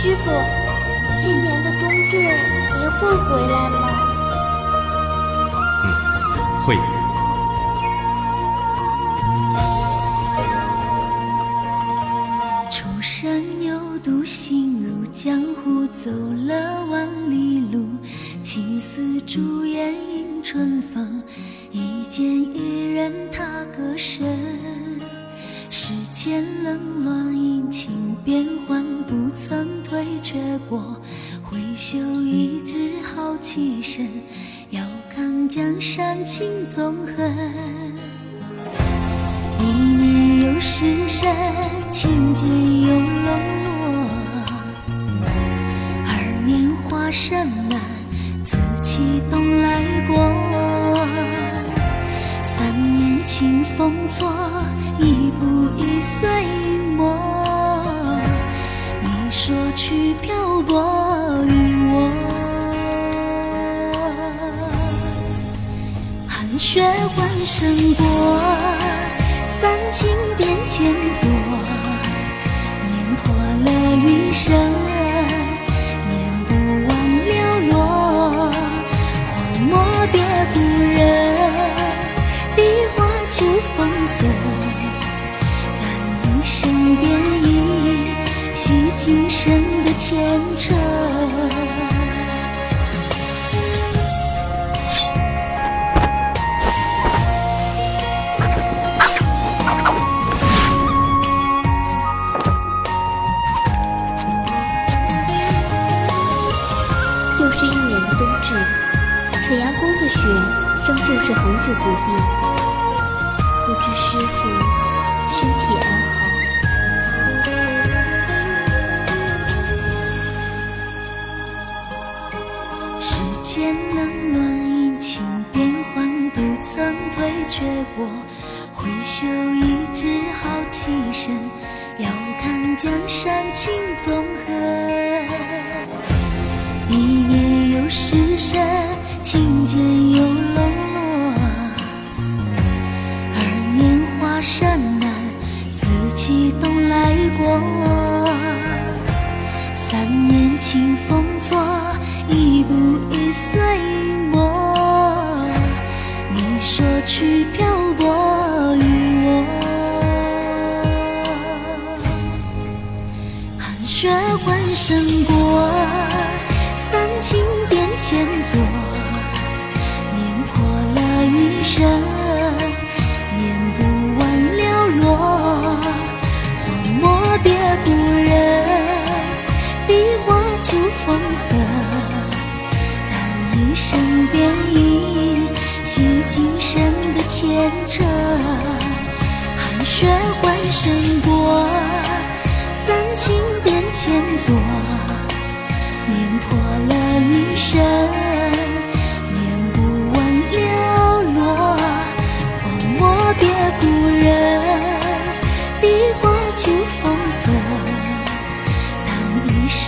师傅，今年的冬至您会回来吗？嗯，会。出生有独行入江湖，走了万里路，青丝竹叶迎春风，一剑一人踏歌声。世间冷暖阴晴变幻，不曾退却过，挥袖一指好棋神，遥看江山情纵横。一年又十山，情节又冷落。二年华山南，紫气东来过。三年清风错，一步一岁墨。你说去漂泊于我，寒雪换生过。三清殿前坐，念破了云深，但一生便已系今生的牵扯。又是一年的冬至，垂杨宫的雪仍旧是恒久不变。不知师傅身体间冷暖阴晴变幻，不曾退却过。挥袖一掷好棋神，遥看江山情纵横。一年又十山，情剑又冷落。二年华山南，紫气东来过。去漂泊于我，寒雪换生过。三清殿前坐，念破了云深，念不完寥落。荒漠别故人，低花秋风色，但一生便已系今生的牵扯。寒雪换生过，三清殿前坐。念破了云深，念不完寥落。荒漠别故人，低花秋风色。当一生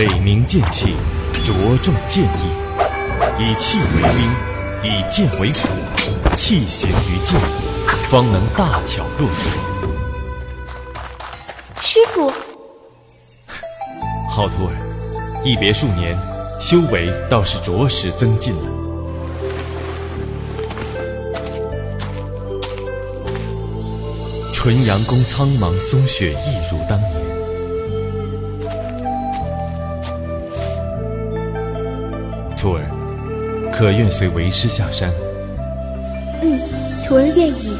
北冥剑气，着重剑意，以气为兵，以剑为辅，气行于剑，方能大巧若拙。师傅，好徒儿，一别数年，修为倒是着实增进了。纯阳宫苍茫松雪，一如当年。徒儿，可愿随为师下山？嗯，徒儿愿意。